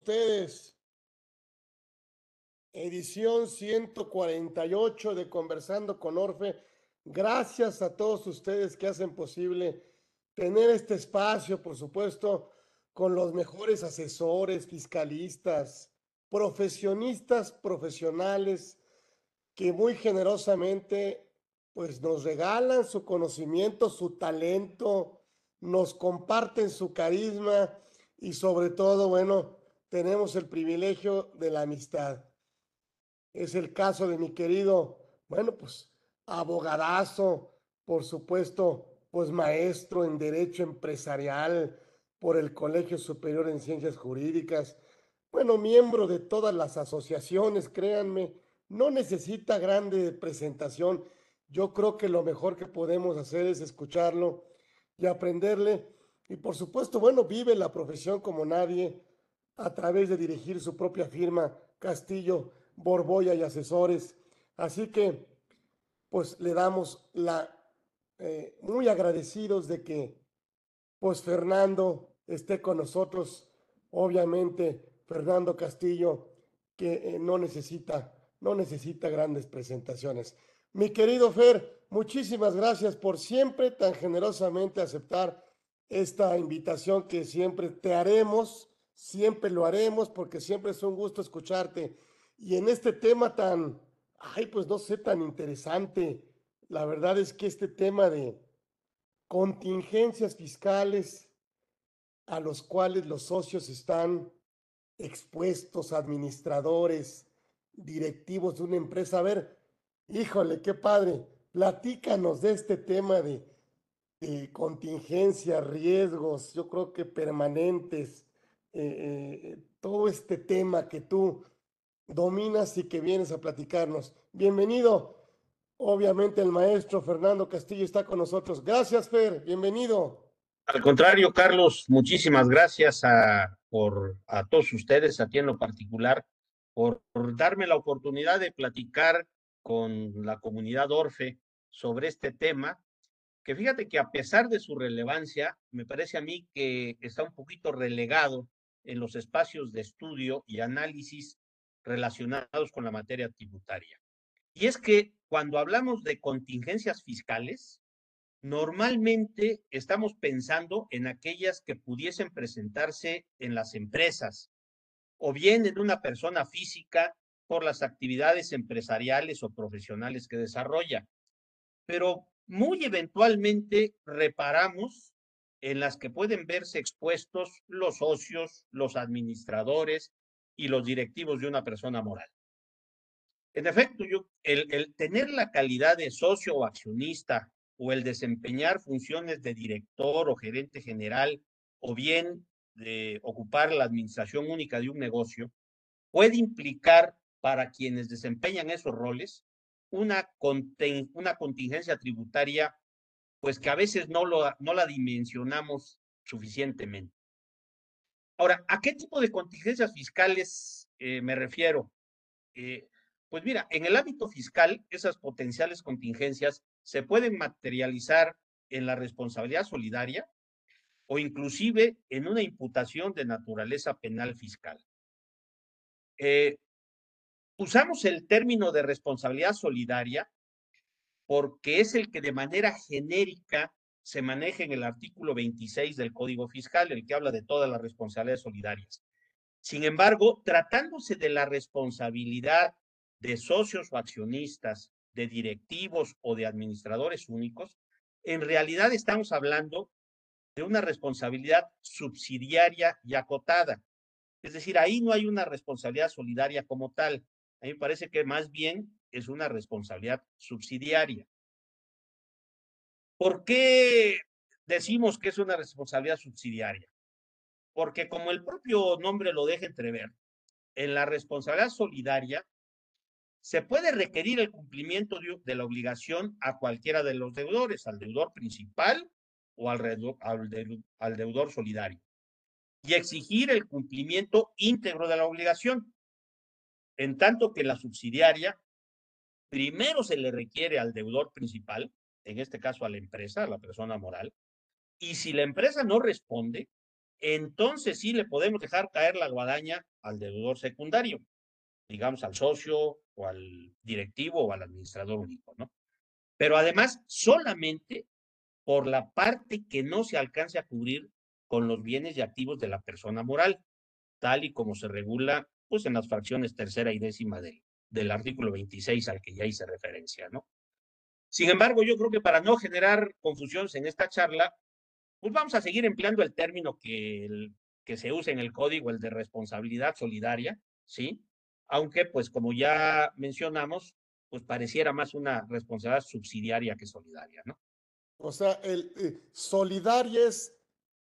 ustedes. Edición 148 de Conversando con Orfe. Gracias a todos ustedes que hacen posible tener este espacio, por supuesto, con los mejores asesores, fiscalistas, profesionistas, profesionales, que muy generosamente pues nos regalan su conocimiento, su talento, nos comparten su carisma y sobre todo, bueno, tenemos el privilegio de la amistad. Es el caso de mi querido, bueno, pues abogadazo, por supuesto, pues maestro en Derecho Empresarial por el Colegio Superior en Ciencias Jurídicas, bueno, miembro de todas las asociaciones, créanme, no necesita grande presentación. Yo creo que lo mejor que podemos hacer es escucharlo y aprenderle. Y por supuesto, bueno, vive la profesión como nadie a través de dirigir su propia firma, Castillo, Borboya y Asesores. Así que, pues le damos la, eh, muy agradecidos de que, pues Fernando esté con nosotros. Obviamente, Fernando Castillo, que eh, no necesita, no necesita grandes presentaciones. Mi querido Fer, muchísimas gracias por siempre tan generosamente aceptar esta invitación que siempre te haremos, siempre lo haremos porque siempre es un gusto escucharte. Y en este tema tan, ay, pues no sé, tan interesante, la verdad es que este tema de contingencias fiscales a los cuales los socios están expuestos, administradores, directivos de una empresa. A ver, híjole, qué padre, platícanos de este tema de, de contingencias, riesgos, yo creo que permanentes, eh, eh, todo este tema que tú dominas y que vienes a platicarnos. Bienvenido. Obviamente el maestro Fernando Castillo está con nosotros. Gracias, Fer. Bienvenido. Al contrario, Carlos, muchísimas gracias a, por, a todos ustedes, a ti en lo particular, por, por darme la oportunidad de platicar con la comunidad Orfe sobre este tema, que fíjate que a pesar de su relevancia, me parece a mí que está un poquito relegado en los espacios de estudio y análisis relacionados con la materia tributaria. Y es que cuando hablamos de contingencias fiscales, Normalmente estamos pensando en aquellas que pudiesen presentarse en las empresas o bien en una persona física por las actividades empresariales o profesionales que desarrolla. Pero muy eventualmente reparamos en las que pueden verse expuestos los socios, los administradores y los directivos de una persona moral. En efecto, el tener la calidad de socio o accionista o el desempeñar funciones de director o gerente general o bien de ocupar la administración única de un negocio, puede implicar para quienes desempeñan esos roles una, una contingencia tributaria, pues que a veces no, lo, no la dimensionamos suficientemente. Ahora, ¿a qué tipo de contingencias fiscales eh, me refiero? Eh, pues mira, en el ámbito fiscal, esas potenciales contingencias se pueden materializar en la responsabilidad solidaria o inclusive en una imputación de naturaleza penal fiscal. Eh, usamos el término de responsabilidad solidaria porque es el que de manera genérica se maneja en el artículo 26 del Código Fiscal, el que habla de todas las responsabilidades solidarias. Sin embargo, tratándose de la responsabilidad de socios o accionistas de directivos o de administradores únicos, en realidad estamos hablando de una responsabilidad subsidiaria y acotada. Es decir, ahí no hay una responsabilidad solidaria como tal. A mí me parece que más bien es una responsabilidad subsidiaria. ¿Por qué decimos que es una responsabilidad subsidiaria? Porque como el propio nombre lo deja entrever, en la responsabilidad solidaria se puede requerir el cumplimiento de, la obligación a cualquiera de los deudores, al deudor principal o al, al deudor solidario, y exigir el cumplimiento íntegro de la obligación, en tanto que la subsidiaria primero se le requiere al deudor principal, en este caso a la empresa, a la persona moral, y si la empresa no responde, entonces sí le podemos dejar caer la guadaña al deudor secundario, digamos al socio o al directivo o al administrador único, ¿no? Pero además, solamente por la parte que no se alcance a cubrir con los bienes y activos de la persona moral, tal y como se regula pues en las fracciones tercera y décima del, del artículo 26 al que ya hice referencia, ¿no? Sin embargo, yo creo que para no generar confusiones en esta charla, pues vamos a seguir empleando el término que, el, que se usa en el código, el de responsabilidad solidaria, ¿sí? Aunque, pues como ya mencionamos, pues pareciera más una responsabilidad subsidiaria que solidaria, ¿no? O sea, el eh, solidaria es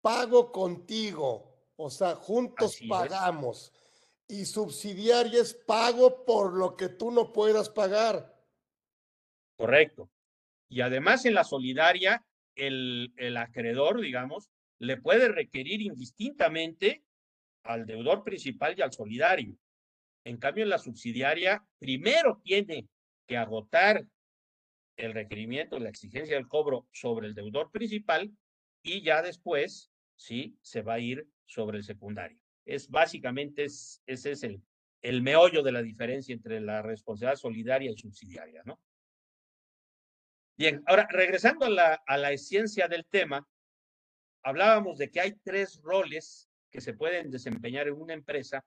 pago contigo, o sea, juntos Así es. pagamos. Y subsidiaria es pago por lo que tú no puedas pagar. Correcto. Y además en la solidaria, el, acreedor, digamos, le puede requerir indistintamente al deudor principal y al solidario. En cambio, en la subsidiaria, primero tiene que agotar el requerimiento, la exigencia del cobro sobre el deudor principal y ya después, sí, se va a ir sobre el secundario. Es básicamente, es, ese es el, el meollo de la diferencia entre la responsabilidad solidaria y subsidiaria, ¿no? Bien, ahora regresando a la, a la esencia del tema, hablábamos de que hay tres roles que se pueden desempeñar en una empresa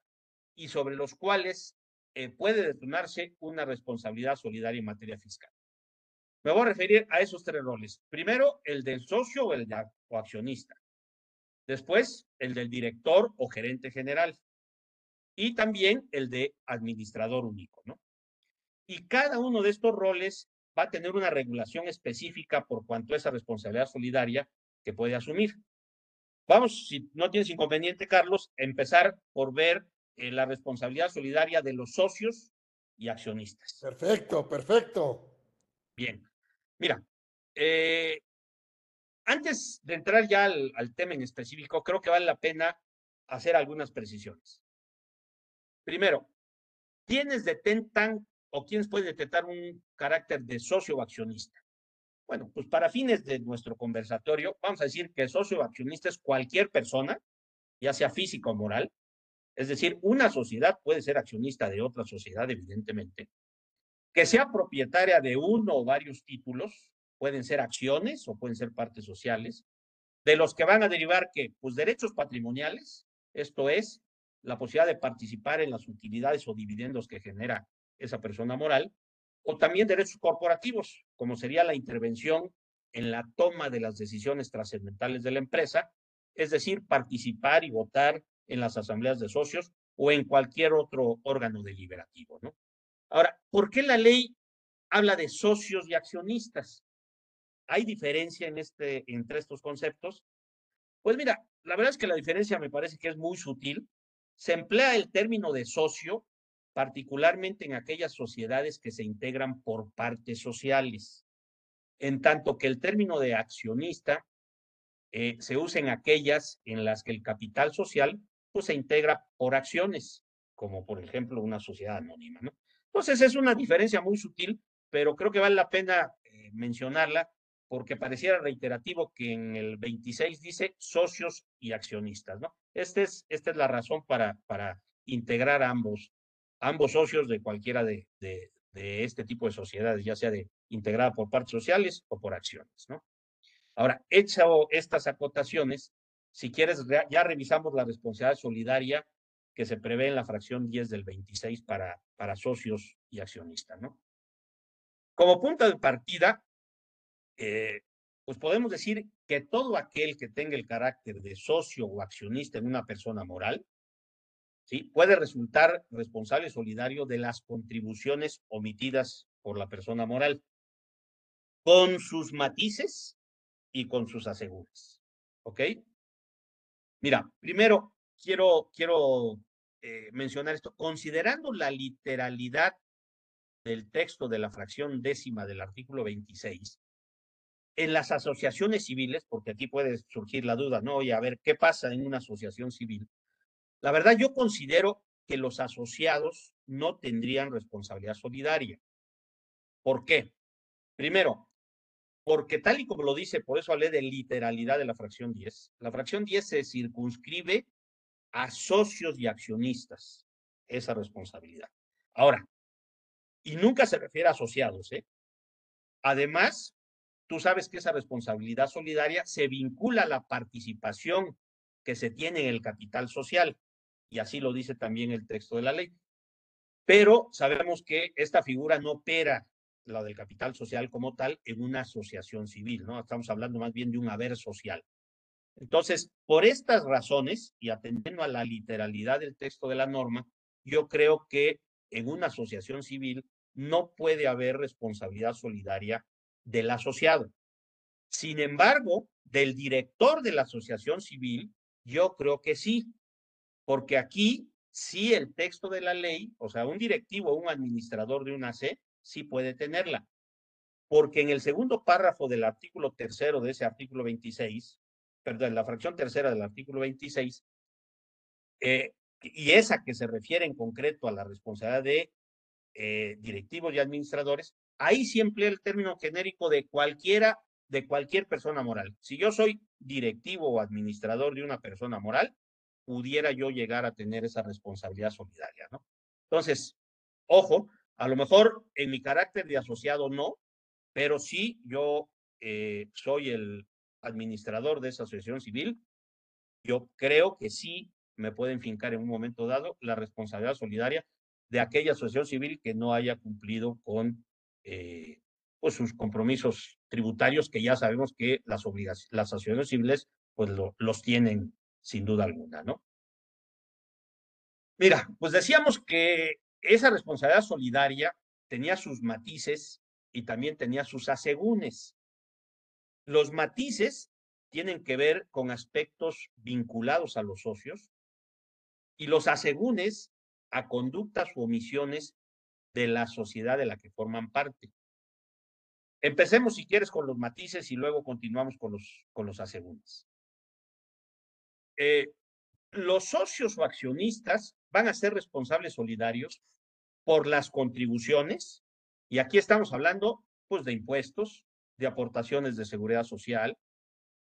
y sobre los cuales eh, puede detonarse una responsabilidad solidaria en materia fiscal. Me voy a referir a esos tres roles. Primero, el del socio o el de, accionista. Después, el del director o gerente general. Y también el de administrador único, ¿no? Y cada uno de estos roles va a tener una regulación específica por cuanto a esa responsabilidad solidaria que puede asumir. Vamos, si no tienes inconveniente, Carlos, empezar por ver eh, la responsabilidad solidaria de los socios y accionistas. Perfecto, perfecto. Bien, mira, eh, antes de entrar ya al, al tema en específico, creo que vale la pena hacer algunas precisiones. Primero, ¿quiénes detentan o quiénes pueden detectar un carácter de socio accionista? Bueno, pues para fines de nuestro conversatorio, vamos a decir que socio accionista es cualquier persona, ya sea física o moral, es decir, una sociedad puede ser accionista de otra sociedad, evidentemente, que sea propietaria de uno o varios títulos, pueden ser acciones o pueden ser partes sociales, de los que van a derivar que, pues derechos patrimoniales, esto es, la posibilidad de participar en las utilidades o dividendos que genera esa persona moral, o también derechos corporativos, como sería la intervención en la toma de las decisiones trascendentales de la empresa, es decir, participar y votar en las asambleas de socios o en cualquier otro órgano deliberativo, ¿no? Ahora, ¿por qué la ley habla de socios y accionistas? ¿Hay diferencia en este, entre estos conceptos? Pues mira, la verdad es que la diferencia me parece que es muy sutil. Se emplea el término de socio particularmente en aquellas sociedades que se integran por partes sociales, en tanto que el término de accionista eh, se usa en aquellas en las que el capital social pues, se integra por acciones, como por ejemplo una sociedad anónima. ¿no? Entonces es una diferencia muy sutil, pero creo que vale la pena eh, mencionarla porque pareciera reiterativo que en el 26 dice socios y accionistas. ¿no? Este es, esta es la razón para, para integrar ambos, ambos socios de cualquiera de, de, este tipo de sociedades, ya sea de integrada por partes sociales o por acciones, ¿no? Ahora, hecho estas acotaciones, si quieres, ya revisamos la responsabilidad solidaria que se prevé en la fracción 10 del 26 para, para socios y accionistas, ¿no? Como punto de partida, eh, pues podemos decir que todo aquel que tenga el carácter de socio o accionista en una persona moral, ¿sí? puede resultar responsable solidario de las contribuciones omitidas por la persona moral, con sus matices y con sus aseguras. ¿Ok? Mira, primero quiero, quiero eh, mencionar esto. Considerando la literalidad del texto de la fracción décima del artículo 26, en las asociaciones civiles, porque aquí puede surgir la duda, ¿no? Y a ver, ¿qué pasa en una asociación civil? La verdad, yo considero que los asociados no tendrían responsabilidad solidaria. ¿Por qué? Primero, porque tal y como lo dice, por eso hablé de literalidad de la fracción 10, la fracción 10 se circunscribe a socios y accionistas esa responsabilidad. Ahora, y nunca se refiere a asociados, ¿eh? Además, tú sabes que esa responsabilidad solidaria se vincula a la participación que se tiene en el capital social, y así lo dice también el texto de la ley. Pero sabemos que esta figura no opera, la del capital social como tal, en una asociación civil, ¿no? Estamos hablando más bien de un haber social. Entonces, por estas razones, y atendiendo a la literalidad del texto de la norma, yo creo que en una asociación civil no puede haber responsabilidad solidaria del asociado. Sin embargo, del director de la asociación civil, yo creo que sí, porque aquí sí el texto de la ley, o sea, un directivo o un administrador de una C, sí puede tenerla. Porque en el segundo párrafo del artículo tercero de ese artículo 26, perdón, la fracción tercera del artículo 26, eh, y esa que se refiere en concreto a la responsabilidad de eh, directivos y administradores, ahí sí emplea el término genérico de cualquiera, de cualquier persona moral. Si yo soy directivo o administrador de una persona moral, pudiera yo llegar a tener esa responsabilidad solidaria, ¿no? Entonces, ojo, a lo mejor en mi carácter de asociado no, pero sí yo eh, soy el administrador de esa asociación civil, yo creo que sí me pueden fincar en un momento dado la responsabilidad solidaria de aquella asociación civil que no haya cumplido con eh, pues sus compromisos tributarios que ya sabemos que las obligaciones, las asociaciones civiles pues los tienen sin duda alguna, ¿no? Mira, pues decíamos que esa responsabilidad solidaria tenía sus matices y también tenía sus asegúnes. Los matices tienen que ver con aspectos vinculados a los socios y los asegúnes a conductas u omisiones de la sociedad de la que forman parte. Empecemos, si quieres, con los matices y luego continuamos con los, con los asegúnes. Eh, los socios o accionistas van a ser responsables solidarios por las contribuciones, y aquí estamos hablando pues de impuestos, de aportaciones de seguridad social,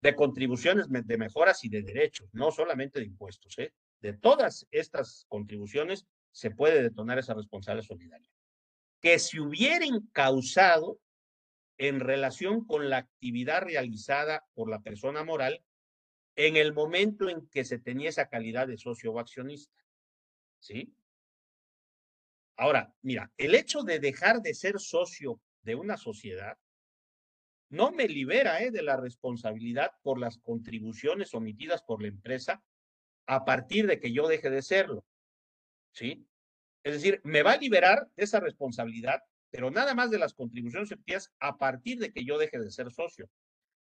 de contribuciones de mejoras y de derechos, no solamente de impuestos. ¿eh? De todas estas contribuciones se puede detonar esa responsabilidad solidaria. Que se hubieran causado en relación con la actividad realizada por la persona moral en el momento en que se tenía esa calidad de socio o accionista. ¿Sí? Ahora, mira, el hecho de dejar de ser socio de una sociedad no me libera ¿eh? de la responsabilidad por las contribuciones omitidas por la empresa a partir de que yo deje de serlo. ¿Sí? Es decir, me va a liberar de esa responsabilidad, pero nada más de las contribuciones omitidas a partir de que yo deje de ser socio,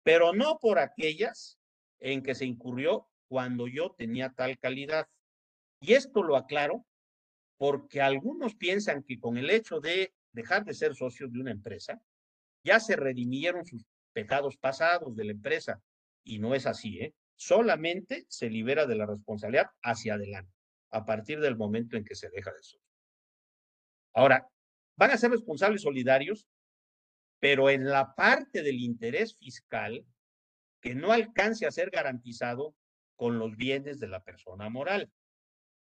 pero no por aquellas en que se incurrió cuando yo tenía tal calidad. Y esto lo aclaro porque algunos piensan que con el hecho de dejar de ser socios de una empresa, ya se redimieron sus pecados pasados de la empresa. Y no es así, ¿eh? Solamente se libera de la responsabilidad hacia adelante, a partir del momento en que se deja de ser. Ahora, van a ser responsables solidarios, pero en la parte del interés fiscal que no alcance a ser garantizado con los bienes de la persona moral.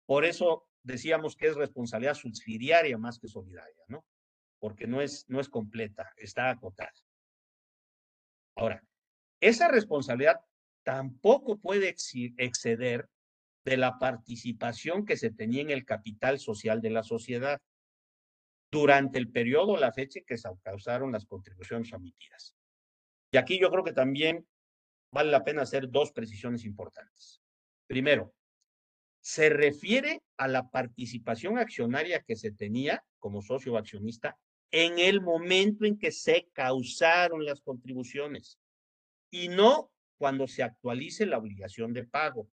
Por eso decíamos que es responsabilidad subsidiaria más que solidaria, ¿no? Porque no es, no es completa, está acotada. Ahora, esa responsabilidad tampoco puede exceder de la participación que se tenía en el capital social de la sociedad durante el periodo o la fecha en que se causaron las contribuciones omitidas. Y aquí yo creo que también vale la pena hacer dos precisiones importantes. Primero, se refiere a la participación accionaria que se tenía como socio accionista en el momento en que se causaron las contribuciones y no cuando se actualice la obligación de pago.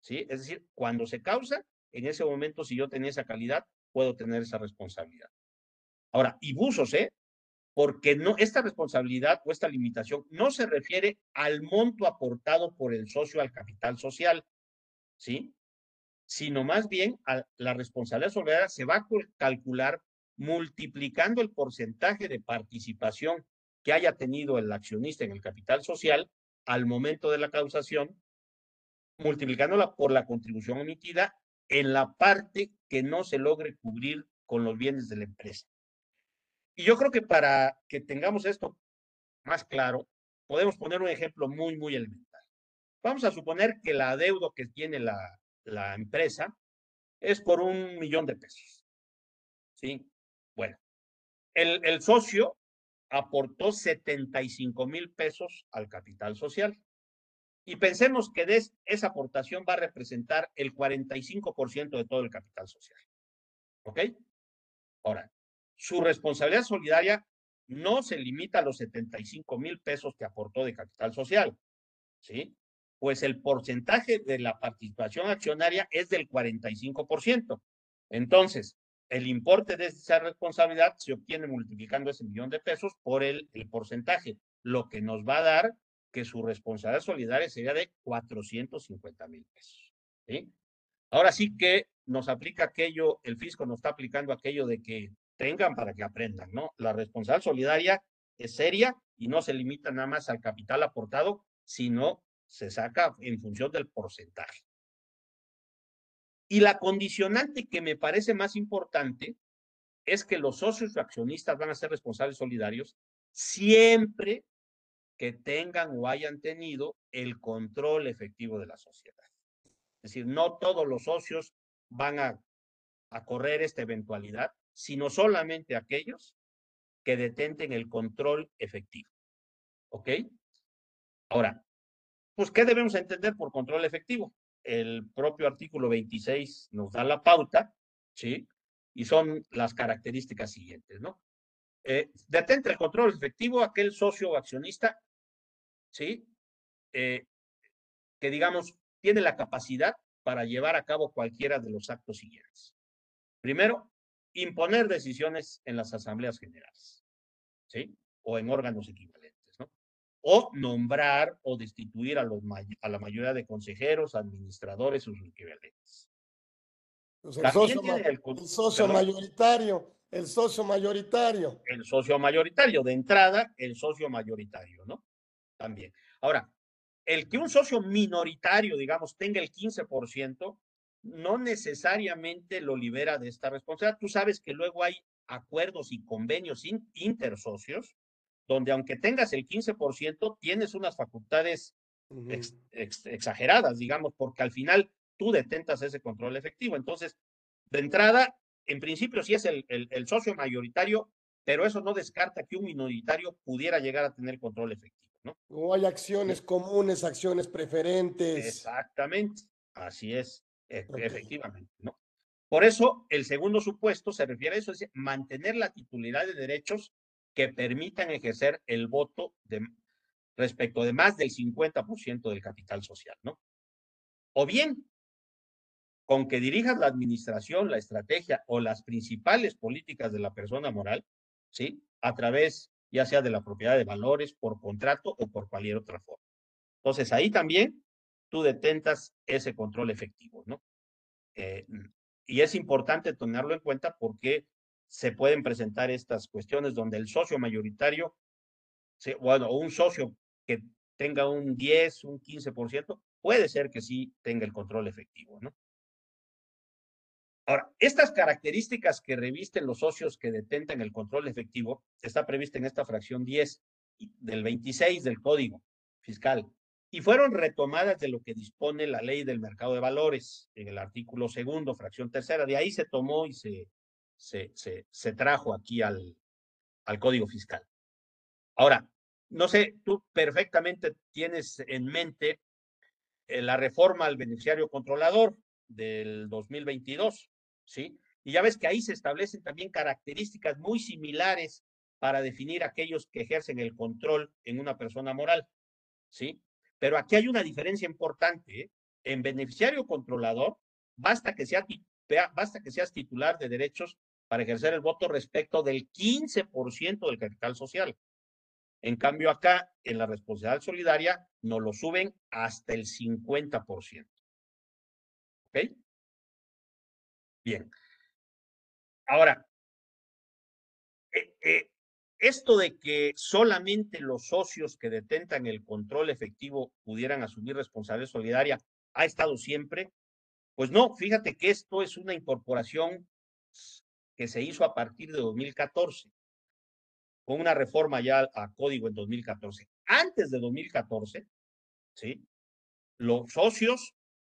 ¿Sí? Es decir, cuando se causa, en ese momento, si yo tenía esa calidad, puedo tener esa responsabilidad. Ahora, y buzos, ¿eh? Porque no, esta responsabilidad o esta limitación no se refiere al monto aportado por el socio al capital social, ¿sí? sino más bien a la responsabilidad solidaria se va a calcular multiplicando el porcentaje de participación que haya tenido el accionista en el capital social al momento de la causación, multiplicándola por la contribución emitida en la parte que no se logre cubrir con los bienes de la empresa. Y yo creo que para que tengamos esto más claro, podemos poner un ejemplo muy, muy elemental. Vamos a suponer que la deuda que tiene la, la empresa es por un millón de pesos. ¿Sí? Bueno, el, el socio aportó 75 mil pesos al capital social. Y pensemos que esa aportación va a representar el 45% de todo el capital social. ¿Ok? Ahora, su responsabilidad solidaria no se limita a los 75 mil pesos que aportó de capital social, ¿sí? Pues el porcentaje de la participación accionaria es del 45%. Entonces, el importe de esa responsabilidad se obtiene multiplicando ese millón de pesos por el, porcentaje, lo que nos va a dar que su responsabilidad solidaria sería de 450 mil pesos. ¿sí? Ahora sí que nos aplica aquello, el fisco nos está aplicando aquello de que tengan para que aprendan, ¿no? La responsabilidad solidaria es seria y no se limita nada más al capital aportado, sino se saca en función del porcentaje. Y la condicionante que me parece más importante es que los socios o accionistas van a ser responsables solidarios siempre que tengan o hayan tenido el control efectivo de la sociedad. Es decir, no todos los socios van a, a correr esta eventualidad, sino solamente aquellos que detenten el control efectivo. ¿Ok? Ahora, pues, ¿qué debemos entender por control efectivo? El propio artículo 26 nos da la pauta, ¿sí? Y son las características siguientes, ¿no? Eh, detente el control efectivo aquel socio accionista, ¿sí? Eh, que digamos, tiene la capacidad para llevar a cabo cualquiera de los actos siguientes. Primero, imponer decisiones en las asambleas generales, ¿sí? O en órganos equivalentes, ¿no? O nombrar o destituir a, los, a la mayoría de consejeros, administradores o sus equivalentes. Pues el, socio, el, socio mayoritario, el socio mayoritario. El socio mayoritario, de entrada, el socio mayoritario, ¿no? También. Ahora, el que un socio minoritario, digamos, tenga el 15%, no necesariamente lo libera de esta responsabilidad. Tú sabes que luego hay acuerdos y convenios intersocios donde aunque tengas el 15%, tienes unas facultades exageradas, digamos, porque al final tú detentas ese control efectivo. Entonces, de entrada, en principio sí es el, el, socio mayoritario, pero eso no descarta que un minoritario pudiera llegar a tener control efectivo, ¿no? O hay acciones comunes, acciones preferentes. Exactamente, así es. E, efectivamente, ¿no? Por eso, el segundo supuesto se refiere a eso, es mantener la titularidad de derechos que permitan ejercer el voto de, respecto de más del 50% del capital social, ¿no? O bien, con que dirijas la administración, la estrategia o las principales políticas de la persona moral, ¿sí? A través ya sea de la propiedad de valores, por contrato o por cualquier otra forma. Entonces, ahí también tú detentas ese control efectivo, ¿no? Eh, y es importante tenerlo en cuenta porque se pueden presentar estas cuestiones donde el socio mayoritario, bueno, un socio que tenga un 10, un 15%, puede ser que sí tenga el control efectivo, ¿no? Ahora, estas características que revisten los socios que detentan el control efectivo está prevista en esta fracción 10 del 26 del Código Fiscal y fueron retomadas de lo que dispone la ley del mercado de valores en el artículo segundo, fracción tercera. De ahí se tomó y se, se, se, se trajo aquí al, al Código Fiscal. Ahora, no sé, tú perfectamente tienes en mente eh, la reforma al beneficiario controlador del 2022, ¿sí? Y ya ves que ahí se establecen también características muy similares para definir aquellos que ejercen el control en una persona moral, ¿sí? Pero aquí hay una diferencia importante. En beneficiario controlador, basta que, sea, basta que seas titular de derechos para ejercer el voto respecto del 15% del capital social. En cambio, acá, en la responsabilidad solidaria, nos lo suben hasta el 50%. ¿Ok? Bien. Ahora, eh, eh, esto de que solamente los socios que detentan el control efectivo pudieran asumir responsabilidad solidaria ha estado siempre. Pues no, fíjate que esto es una incorporación que se hizo a partir de 2014, con una reforma ya a código en 2014. Antes de 2014, ¿sí? Los socios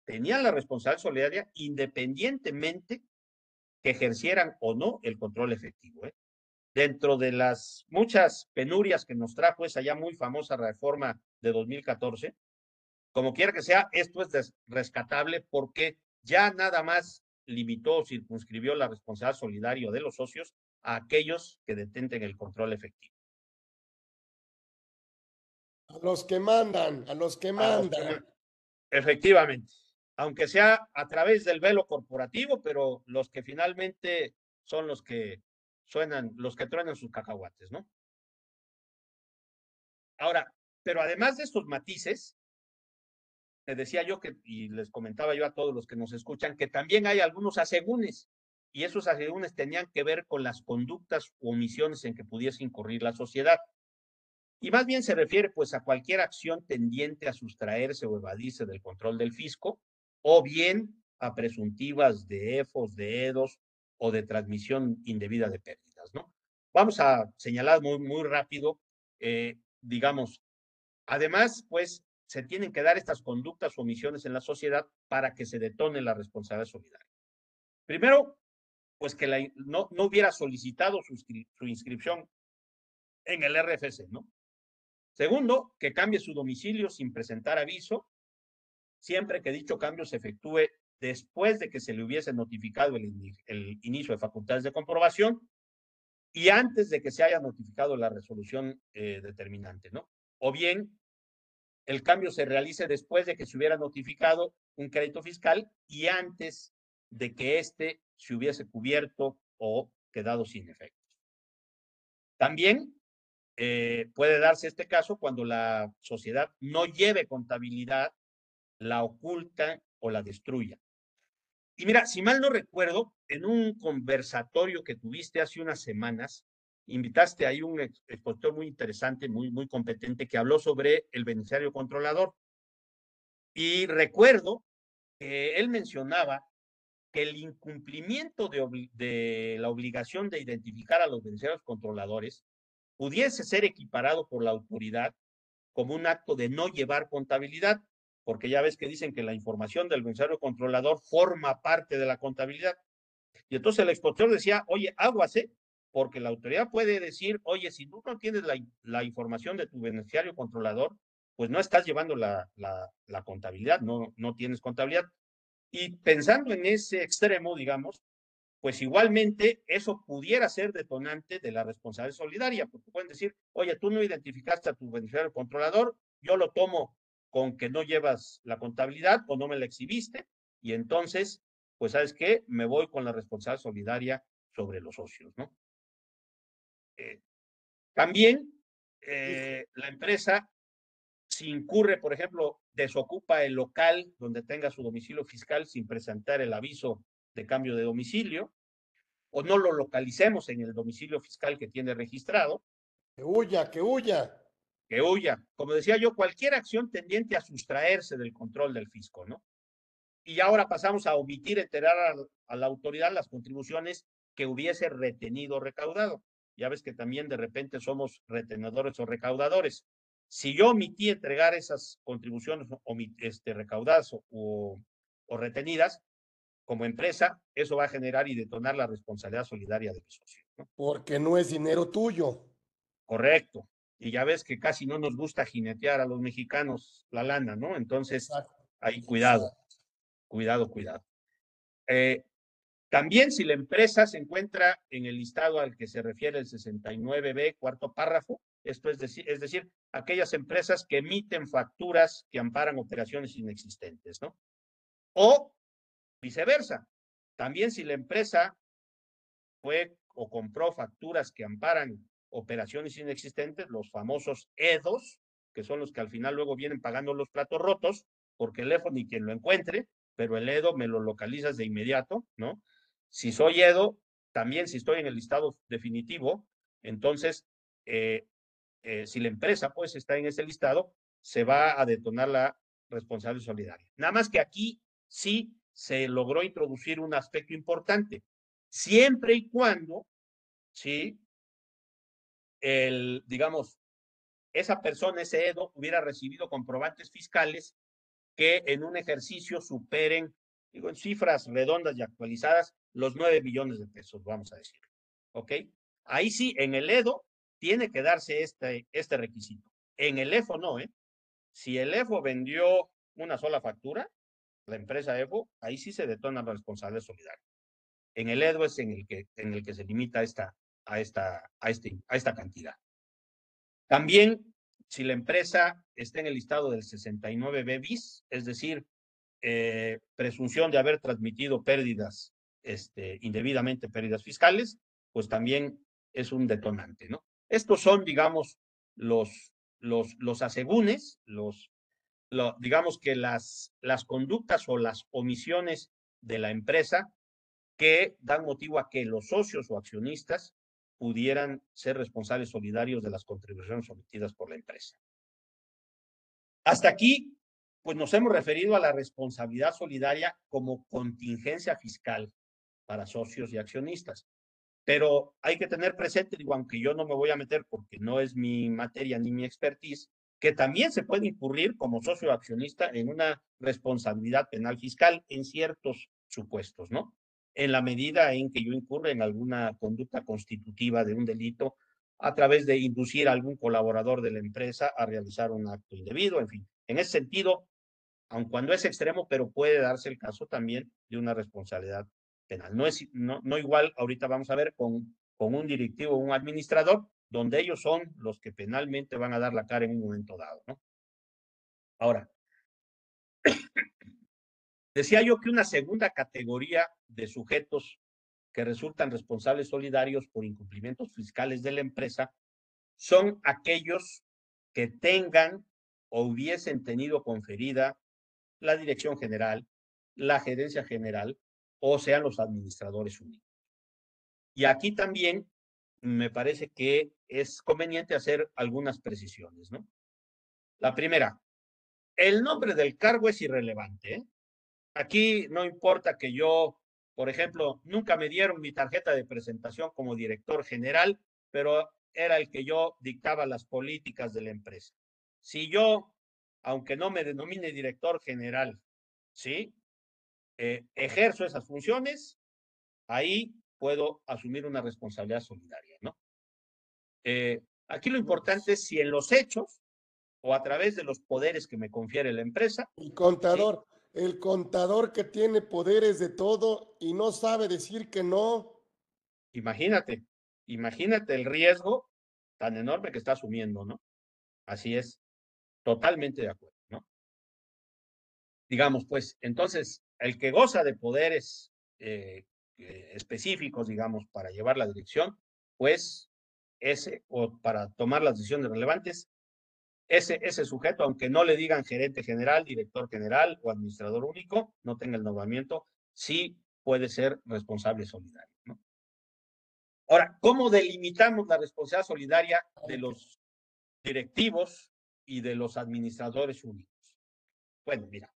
tenían la responsabilidad solidaria independientemente que ejercieran o no el control efectivo. ¿eh? Dentro de las muchas penurias que nos trajo esa ya muy famosa reforma de 2014, como quiera que sea, esto es rescatable porque ya nada más limitó o circunscribió la responsabilidad solidaria de los socios a aquellos que detenten el control efectivo. A los que mandan, a los que mandan. efectivamente, aunque sea a través del velo corporativo, pero los que finalmente son los que suenan, los que truenan sus cacahuates, ¿no? Ahora, pero además de estos matices, te decía yo que, y les comentaba yo a todos los que nos escuchan, que también hay algunos asegúnes, y esos asegúnes tenían que ver con las conductas o omisiones en que pudiese incurrir la sociedad. Y más bien se refiere pues a cualquier acción tendiente a sustraerse o evadirse del control del fisco, o bien a presuntivas de EFOS, de EDOS o de transmisión indebida de pérdidas, ¿no? Vamos a señalar muy, muy rápido, eh, digamos, además, pues se tienen que dar estas conductas o omisiones en la sociedad para que se detone la responsabilidad solidaria. Primero, pues que no, no hubiera solicitado su, su inscripción en el RFC, ¿no? Segundo, que cambie su domicilio sin presentar aviso, siempre que dicho cambio se efectúe después de que se le hubiese notificado el, inicio de facultades de comprobación y antes de que se haya notificado la resolución eh, determinante, ¿no? O bien el cambio se realice después de que se hubiera notificado un crédito fiscal y antes de que éste se hubiese cubierto o quedado sin efectos. También eh, puede darse este caso cuando la sociedad no lleve contabilidad, la oculta o la destruya. Y mira, si mal no recuerdo, en un conversatorio que tuviste hace unas semanas, invitaste ahí un expositor muy interesante, muy, muy competente, que habló sobre el beneficiario controlador. Y recuerdo que él mencionaba que el incumplimiento de, de la obligación de identificar a los beneficiarios controladores pudiese ser equiparado por la autoridad como un acto de no llevar contabilidad, porque ya ves que dicen que la información del beneficiario controlador forma parte de la contabilidad. Y entonces el expositor decía, oye, aguase, porque la autoridad puede decir, oye, si tú no tienes la, información de tu beneficiario controlador, pues no estás llevando la, la, contabilidad, no, no tienes contabilidad. Y pensando en ese extremo, digamos, pues igualmente eso pudiera ser detonante de la responsabilidad solidaria, porque pueden decir, oye, tú no identificaste a tu beneficiario controlador, yo lo tomo con que no llevas la contabilidad o no me la exhibiste, y entonces, pues sabes qué, me voy con la responsabilidad solidaria sobre los socios, ¿no? Eh, también eh, la empresa, si incurre, por ejemplo, desocupa el local donde tenga su domicilio fiscal sin presentar el aviso de cambio de domicilio, o no lo localicemos en el domicilio fiscal que tiene registrado. Que huya, que huya. Que huya. Como decía yo, cualquier acción tendiente a sustraerse del control del fisco, ¿no? Y ahora pasamos a omitir enterar a la autoridad las contribuciones que hubiese retenido o recaudado. Ya ves que también de repente somos retenedores o recaudadores. Si yo omití entregar esas contribuciones este, recaudadas o, o, retenidas, como empresa, eso va a generar y detonar la responsabilidad solidaria de mi socio. Porque no es dinero tuyo. Correcto. Y ya ves que casi no nos gusta jinetear a los mexicanos la lana, ¿no? Entonces, ahí cuidado, cuidado, cuidado. Eh, también si la empresa se encuentra en el listado al que se refiere el 69B, cuarto párrafo, esto es decir, es decir, aquellas empresas que emiten facturas que amparan operaciones inexistentes, ¿no? O viceversa. También si la empresa fue o compró facturas que amparan operaciones inexistentes, los famosos EDOS, que son los que al final luego vienen pagando los platos rotos por teléfono y quien lo encuentre, pero el EDO me lo localizas de inmediato, ¿no? Si soy Edo, también si estoy en el listado definitivo, entonces eh, eh, si la empresa pues está en ese listado, se va a detonar la responsable solidaria. Nada más que aquí sí se logró introducir un aspecto importante, siempre y cuando, sí, el, digamos, esa persona, ese EDO, hubiera recibido comprobantes fiscales que en un ejercicio superen, digo, en cifras redondas y actualizadas, los nueve millones de pesos, vamos a decir. ¿Ok? Ahí sí, en el EDO tiene que darse este, este requisito. En el EFO no, ¿eh? Si el EFO vendió una sola factura, la empresa EFO, ahí sí se detona la responsabilidad solidaria. En el EDO es en el que, en el que se limita esta, a, esta, a, este, a esta cantidad. También, si la empresa está en el listado del 69B bis, es decir, eh, presunción de haber transmitido pérdidas este, indebidamente, pérdidas fiscales, pues también es un detonante, ¿no? Estos son, digamos, los, los, los asegúnes, los, digamos que las, las conductas o las omisiones de la empresa que dan motivo a que los socios o accionistas pudieran ser responsables solidarios de las contribuciones sometidas por la empresa. Hasta aquí, pues nos hemos referido a la responsabilidad solidaria como contingencia fiscal para socios y accionistas. Pero hay que tener presente, digo, aunque yo no me voy a meter porque no es mi materia ni mi expertise, que también se puede incurrir como socio accionista en una responsabilidad penal fiscal en ciertos supuestos, ¿no? En la medida en que yo incurre en alguna conducta constitutiva de un delito a través de inducir a algún colaborador de la empresa a realizar un acto indebido, en fin. En ese sentido, aun cuando es extremo, pero puede darse el caso también de una responsabilidad penal. No es no, no igual, ahorita vamos a ver con, con un directivo o un administrador, donde ellos son los que penalmente van a dar la cara en un momento dado, ¿no? Ahora, decía yo que una segunda categoría de sujetos que resultan responsables solidarios por incumplimientos fiscales de la empresa son aquellos que tengan o hubiesen tenido conferida la dirección general, la gerencia general o sean los administradores únicos. Y aquí también me parece que es conveniente hacer algunas precisiones, ¿no? La primera, el nombre del cargo es irrelevante. ¿eh? Aquí no importa que yo, por ejemplo, nunca me dieron mi tarjeta de presentación como director general, pero era el que yo dictaba las políticas de la empresa. Si yo, aunque no me denomine director general, ¿sí? Eh, ejerzo esas funciones, ahí puedo asumir una responsabilidad solidaria, ¿no? Eh, aquí lo importante es si en los hechos o a través de los poderes que me confiere la empresa. El contador, el contador que tiene poderes de todo y no sabe decir que no. Imagínate, imagínate el riesgo tan enorme que está asumiendo, ¿no? Así es, totalmente de acuerdo, ¿no? Digamos, pues, entonces, el que goza de poderes eh, específicos, digamos, para llevar la dirección, pues ese, o para tomar las decisiones relevantes, ese, ese sujeto, aunque no le digan gerente general, director general o administrador único, no tenga el nombramiento, sí puede ser responsable solidario. ¿no? Ahora, ¿cómo delimitamos la responsabilidad solidaria de los directivos y de los administradores únicos? Bueno, mira,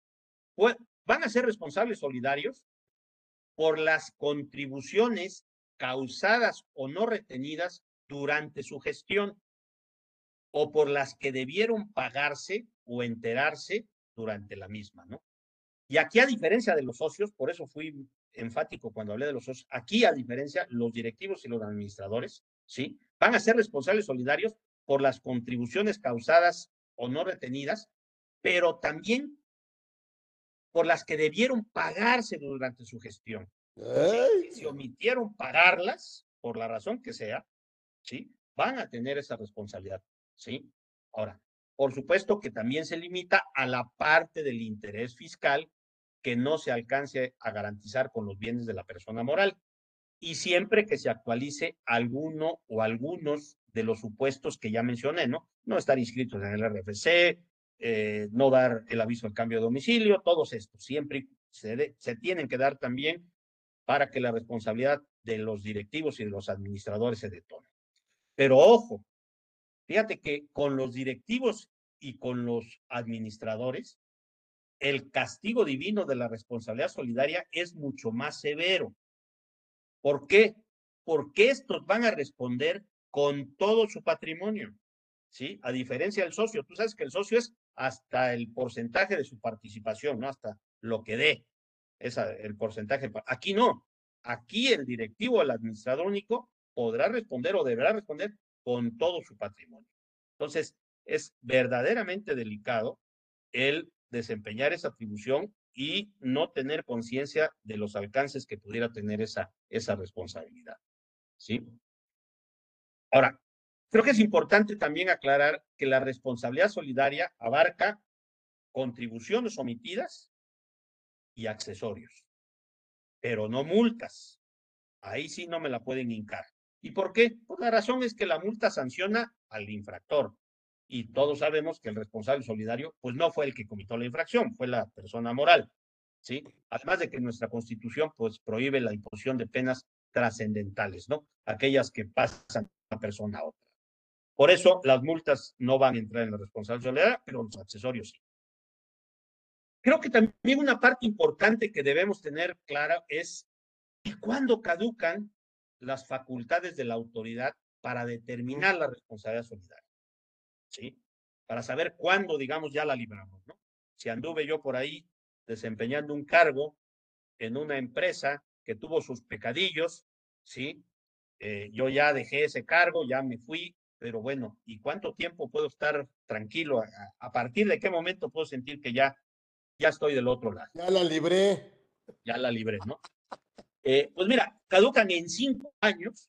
pues, van a ser responsables solidarios por las contribuciones causadas o no retenidas durante su gestión o por las que debieron pagarse o enterarse durante la misma, ¿no? Y aquí, a diferencia de los socios, por eso fui enfático cuando hablé de los socios, aquí, a diferencia, los directivos y los administradores, ¿sí? Van a ser responsables solidarios por las contribuciones causadas o no retenidas, pero también por las que debieron pagarse durante su gestión. Si, si omitieron pagarlas, por la razón que sea, ¿sí? Van a tener esa responsabilidad, ¿sí? Ahora, por supuesto que también se limita a la parte del interés fiscal que no se alcance a garantizar con los bienes de la persona moral y siempre que se actualice alguno o algunos de los supuestos que ya mencioné, ¿no? No estar inscritos en el RFC, eh, no dar el aviso al cambio de domicilio, todos estos siempre se, se tienen que dar también para que la responsabilidad de los directivos y de los administradores se detone. Pero ojo, Fíjate que con los directivos y con los administradores, el castigo divino de la responsabilidad solidaria es mucho más severo. ¿Por qué? Porque estos van a responder con todo su patrimonio, ¿sí? A diferencia del socio, tú sabes que el socio es hasta el porcentaje de su participación, ¿no? Hasta lo que dé, es el porcentaje. Aquí no, aquí el directivo, el administrador único, podrá responder o deberá responder con todo su patrimonio. Entonces, es verdaderamente delicado el desempeñar esa atribución y no tener conciencia de los alcances que pudiera tener esa, esa responsabilidad. ¿Sí? Ahora, creo que es importante también aclarar que la responsabilidad solidaria abarca contribuciones omitidas y accesorios, pero no multas. Ahí sí no me la pueden hincar. ¿Y por qué? Pues la razón es que la multa sanciona al infractor. Y todos sabemos que el responsable solidario, pues no fue el que cometió la infracción, fue la persona moral. ¿sí? Además de que nuestra constitución, pues prohíbe la imposición de penas trascendentales, ¿no? Aquellas que pasan de una persona a otra. Por eso las multas no van a entrar en la responsabilidad pero los accesorios sí. Creo que también una parte importante que debemos tener clara es cuándo caducan las facultades de la autoridad para determinar la responsabilidad solidaria. ¿Sí? Para saber cuándo, digamos, ya la libramos, ¿no? Si anduve yo por ahí desempeñando un cargo en una empresa que tuvo sus pecadillos, ¿sí? Eh, yo ya dejé ese cargo, ya me fui, pero bueno, ¿y cuánto tiempo puedo estar tranquilo? ¿A, partir de qué momento puedo sentir que ya, ya estoy del otro lado? Ya la libré. Ya la libré, ¿no? Eh, pues mira, caducan en cinco años,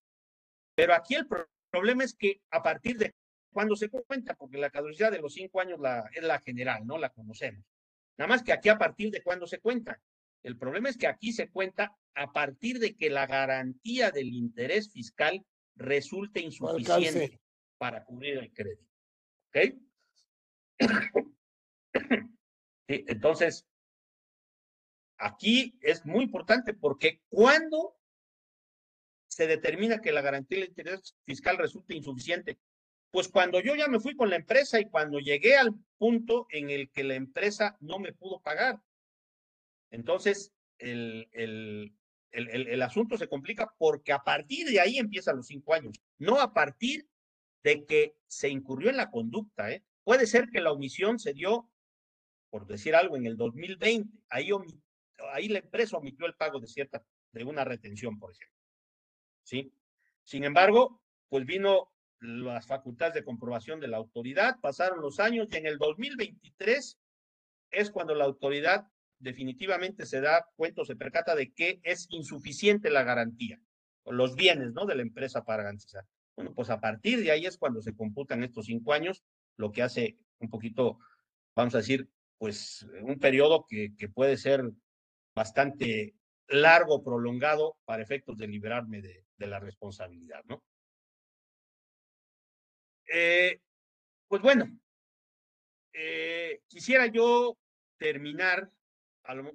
pero aquí el problema es que a partir de cuando se cuenta, porque la caducidad de los cinco años la, es la general, ¿no? La conocemos. Nada más que aquí a partir de cuándo se cuenta. El problema es que aquí se cuenta a partir de que la garantía del interés fiscal resulte insuficiente para cubrir el crédito. ¿Ok? entonces, Aquí es muy importante porque cuando se determina que la garantía del interés fiscal resulta insuficiente, pues cuando yo ya me fui con la empresa y cuando llegué al punto en el que la empresa no me pudo pagar. Entonces, el, asunto se complica porque a partir de ahí empiezan los cinco años, no a partir de que se incurrió en la conducta. ¿eh? Puede ser que la omisión se dio, por decir algo, en el 2020. Ahí ahí la empresa omitió el pago de cierta, de una retención, por ejemplo. ¿Sí? Sin embargo, pues vino las facultades de comprobación de la autoridad, pasaron los años y en el 2023 es cuando la autoridad definitivamente se da cuenta o se percata de que es insuficiente la garantía, los bienes, ¿no? De la empresa para garantizar. Bueno, pues a partir de ahí es cuando se computan estos cinco años, lo que hace un poquito, vamos a decir, pues un periodo que puede ser bastante largo, prolongado, para efectos de liberarme de, la responsabilidad, ¿no? Eh, pues bueno, eh, quisiera yo terminar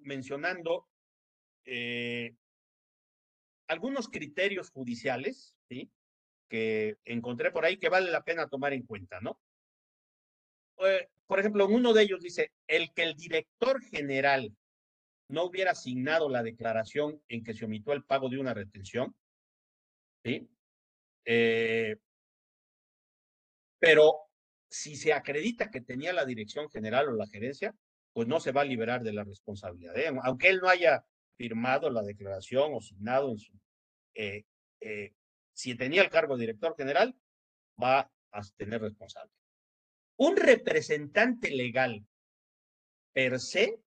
mencionando eh, algunos criterios judiciales. Que encontré por ahí que vale la pena tomar en cuenta, ¿no? por ejemplo, uno de ellos dice, el que el director general no hubiera asignado la declaración en que se omitió el pago de una retención, ¿sí? Eh, pero si se acredita que tenía la dirección general o la gerencia, pues no se va a liberar de la responsabilidad. ¿eh? Aunque él no haya firmado la declaración o asignado en su... Eh, si tenía el cargo de director general, va a tener responsable. Un representante legal per se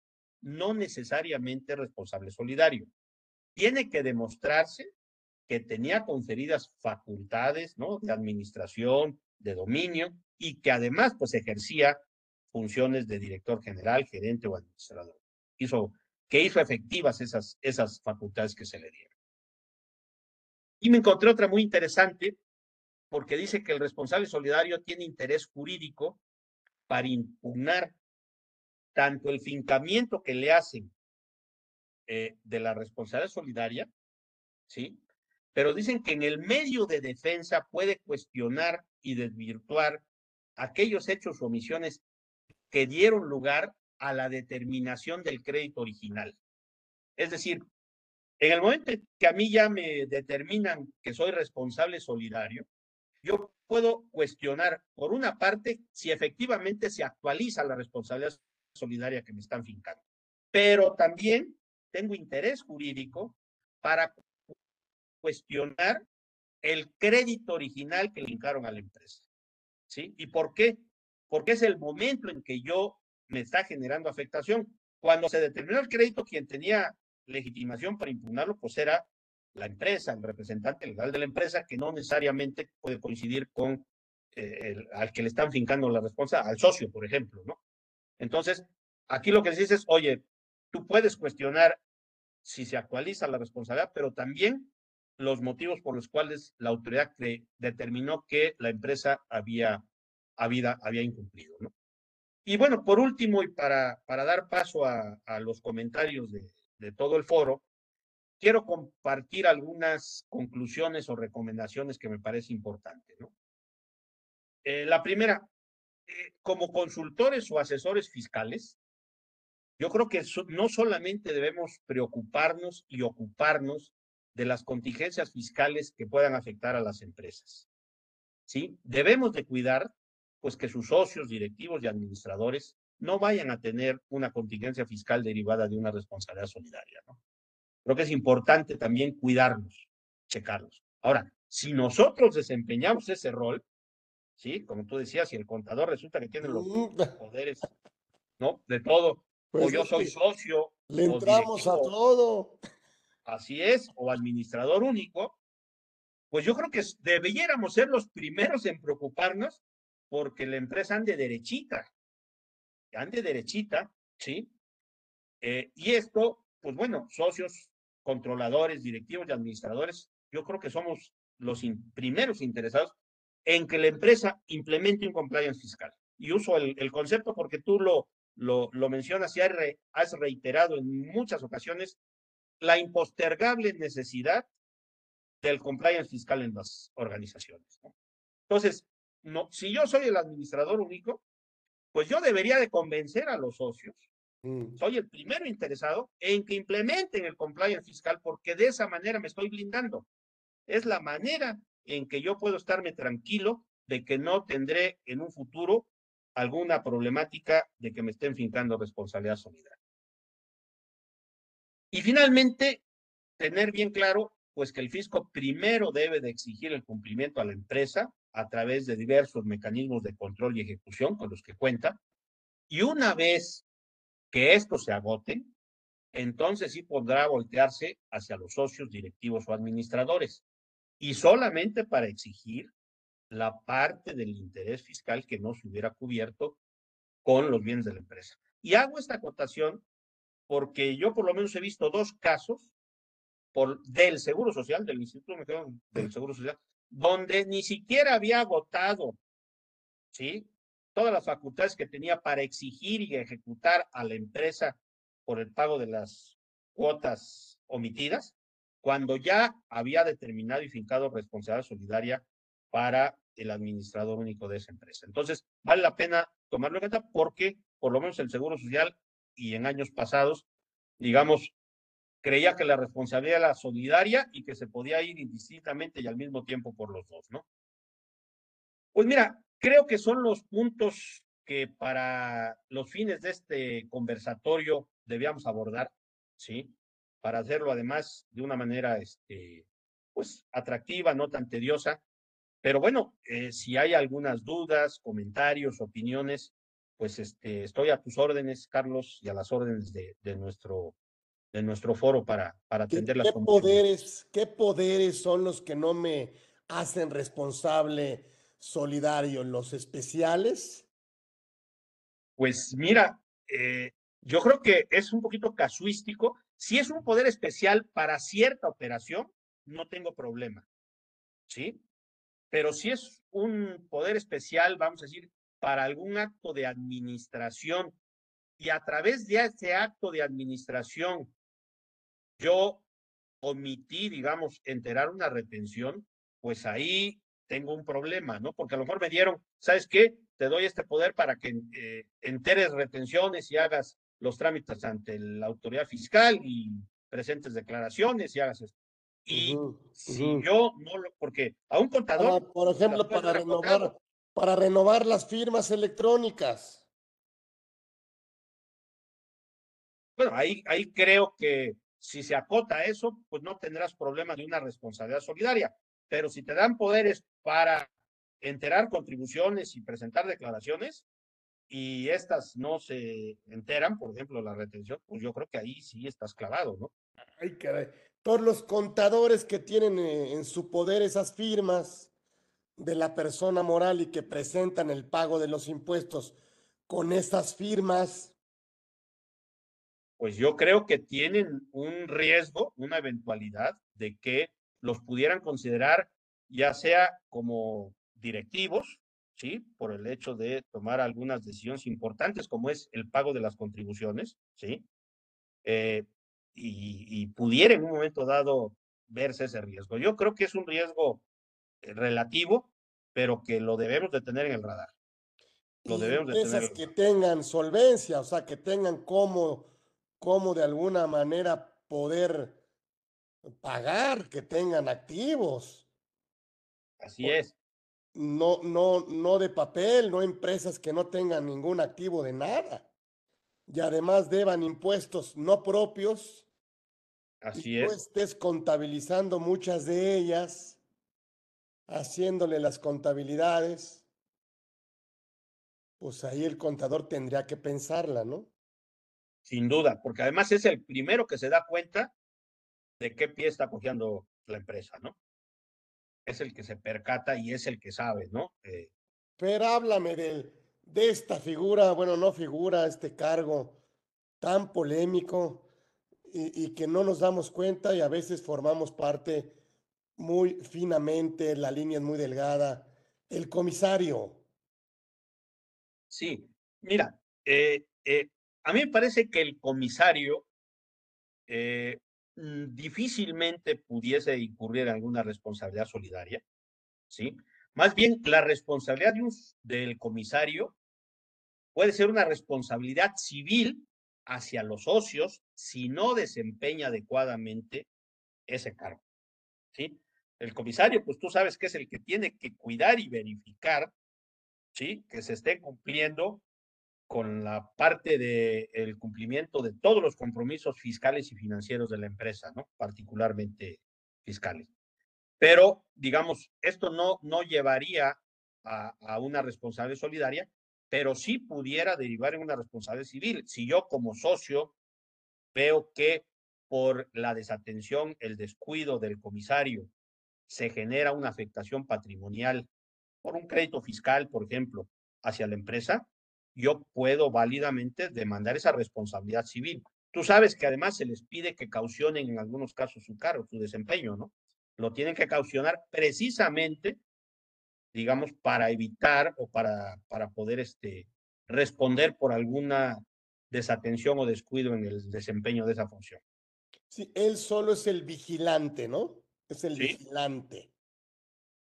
no necesariamente responsable solidario. Tiene que demostrarse que tenía conferidas facultades, ¿no? De administración, de dominio y que además pues ejercía funciones de director general, gerente o administrador. Hizo, que hizo efectivas esas, esas facultades que se le dieron. Y me encontré otra muy interesante porque dice que el responsable solidario tiene interés jurídico para impugnar tanto el fincamiento que le hacen eh, de la responsabilidad solidaria, ¿sí? Pero dicen que en el medio de defensa puede cuestionar y desvirtuar aquellos hechos o omisiones que dieron lugar a la determinación del crédito original. Es decir, en el momento que a mí ya me determinan que soy responsable solidario, yo puedo cuestionar, por una parte, si efectivamente se actualiza la responsabilidad solidaria que me están fincando, pero también tengo interés jurídico para cuestionar el crédito original que le hincaron a la empresa. ¿Sí? ¿Y por qué? Porque es el momento en que yo me está generando afectación. Cuando se determinó el crédito, quien tenía legitimación para impugnarlo, pues era la empresa, el representante legal de la empresa, que no necesariamente puede coincidir con eh, al que le están fincando la responsabilidad, al socio, por ejemplo, ¿no? Entonces, aquí lo que se dice es, oye, tú puedes cuestionar si se actualiza la responsabilidad, pero también los motivos por los cuales la autoridad determinó que la empresa había, había, incumplido, ¿no? Y bueno, por último, y para, para dar paso a, a los comentarios de, de todo el foro, quiero compartir algunas conclusiones o recomendaciones que me parece importante. ¿no? Eh, la primera, eh, como consultores o asesores fiscales, yo creo que no solamente debemos preocuparnos y ocuparnos de las contingencias fiscales que puedan afectar a las empresas. ¿sí? Debemos de cuidar pues que sus socios, directivos y administradores no vayan a tener una contingencia fiscal derivada de una responsabilidad solidaria. Creo que es importante también cuidarnos, checarlos. Ahora, si nosotros desempeñamos ese rol, ¿sí? Como tú decías, si el contador resulta que tiene los mm. poderes, ¿no? De todo, pues o yo soy socio. Le entramos a todo. Así es, o administrador único, pues yo creo que debiéramos ser los primeros en preocuparnos porque la empresa ande derechita, ande derechita, ¿sí? Eh, y esto, pues bueno, socios, controladores, directivos y administradores, yo creo que somos los primeros interesados en que la empresa implemente un compliance fiscal. Y uso el, el concepto porque tú lo, lo, lo mencionas y has reiterado en muchas ocasiones la impostergable necesidad del compliance fiscal en las organizaciones. Entonces, no, si yo soy el administrador único, pues yo debería de convencer a los socios. Mm. Soy el primero interesado en que implementen el compliance fiscal porque de esa manera me estoy blindando. Es la manera en que yo puedo estarme tranquilo de que no tendré en un futuro alguna problemática de que me estén fincando responsabilidad solidaria. Y finalmente, tener bien claro, pues que el fisco primero debe de exigir el cumplimiento a la empresa a través de diversos mecanismos de control y ejecución con los que cuenta. Y una vez que esto se agote, entonces sí podrá voltearse hacia los socios, directivos o administradores. Y solamente para exigir la parte del interés fiscal que no se hubiera cubierto con los bienes de la empresa. Y hago esta acotación porque yo por lo menos he visto dos casos por, del Seguro Social, del Instituto Mexicano del Seguro Social, donde ni siquiera había agotado, ¿sí? Todas las facultades que tenía para exigir y ejecutar a la empresa por el pago de las cuotas omitidas, cuando ya había determinado y fincado responsabilidad solidaria para el administrador único de esa empresa. Entonces, vale la pena tomarlo en cuenta porque, por lo menos, el Seguro Social y en años pasados, digamos, creía que la responsabilidad era solidaria y que se podía ir indistintamente y al mismo tiempo por los dos, ¿no? Pues mira, creo que son los puntos que para los fines de este conversatorio debíamos abordar, ¿sí? Para hacerlo además de una manera, este, pues, atractiva, no tan tediosa. Pero bueno, eh, si hay algunas dudas, comentarios, opiniones, pues este, estoy a tus órdenes, Carlos, y a las órdenes de, de nuestro de nuestro foro para, para atender las ¿qué poderes, ¿Qué poderes son los que no me hacen responsable solidario? ¿Los especiales? Pues mira, eh, yo creo que es un poquito casuístico. Si es un poder especial para cierta operación, no tengo problema. ¿Sí? Pero si es un poder especial, vamos a decir, para algún acto de administración y a través de ese acto de administración yo omití, digamos, enterar una retención, pues ahí tengo un problema, ¿no? Porque a lo mejor me dieron, ¿sabes qué? te doy este poder para que eh, enteres retenciones y hagas los trámites ante la autoridad fiscal y presentes declaraciones y hagas esto. Y si yo no lo, porque a un contador. por ejemplo, para renovar, para renovar las firmas electrónicas. Bueno, ahí, ahí creo que si se acota eso, pues no tendrás problema de una responsabilidad solidaria. Pero si te dan poderes para enterar contribuciones y presentar declaraciones y estas no se enteran, por ejemplo, la retención, pues yo creo que ahí sí estás clavado, ¿no? Ay, caray. Todos los contadores que tienen eh, en su poder esas firmas de la persona moral y que presentan el pago de los impuestos con esas firmas, pues yo creo que tienen un riesgo, una eventualidad de que los pudieran considerar ya sea como directivos, ¿sí? Por el hecho de tomar algunas decisiones importantes como es el pago de las contribuciones, ¿sí? Eh, y, y, pudiera en un momento dado verse ese riesgo. Yo creo que es un riesgo eh, relativo, pero que lo debemos de tener en el radar. Lo debemos de tener. que tengan solvencia, o sea, que tengan como cómo de alguna manera poder pagar, que tengan activos. Así es. No, no, no de papel, no empresas que no tengan ningún activo de nada. Y además deban impuestos no propios. Así y es. Tú estés contabilizando muchas de ellas, haciéndole las contabilidades. Pues ahí el contador tendría que pensarla, ¿no? sin duda, porque además es el primero que se da cuenta de qué pie está cogiendo la empresa, ¿no? Es el que se percata y es el que sabe, ¿no? Eh, Pero háblame de, de esta figura, bueno, no figura, este cargo tan polémico y, y que no nos damos cuenta y a veces formamos parte muy finamente, la línea es muy delgada, el comisario. Sí, mira, eh, eh, a mí me parece que el comisario eh, difícilmente pudiese incurrir en alguna responsabilidad solidaria, ¿sí? Más bien, la responsabilidad del comisario puede ser una responsabilidad civil hacia los socios si no desempeña adecuadamente ese cargo, ¿sí? El comisario, pues tú sabes que es el que tiene que cuidar y verificar, ¿sí? Que se esté cumpliendo con la parte del el cumplimiento de todos los compromisos fiscales y financieros de la empresa, ¿no? Particularmente fiscales. Pero, digamos, esto no, no llevaría a, a una responsabilidad solidaria, pero sí pudiera derivar en una responsabilidad civil. Si yo como socio veo que por la desatención, el descuido del comisario, se genera una afectación patrimonial por un crédito fiscal, por ejemplo, hacia la empresa, yo puedo válidamente demandar esa responsabilidad civil. Tú sabes que además se les pide que caucionen en algunos casos su cargo, su desempeño, ¿no? Lo tienen que caucionar precisamente, digamos, para evitar o para, para poder este, responder por alguna desatención o descuido en el desempeño de esa función. Sí, él solo es el vigilante, ¿no? Es el vigilante.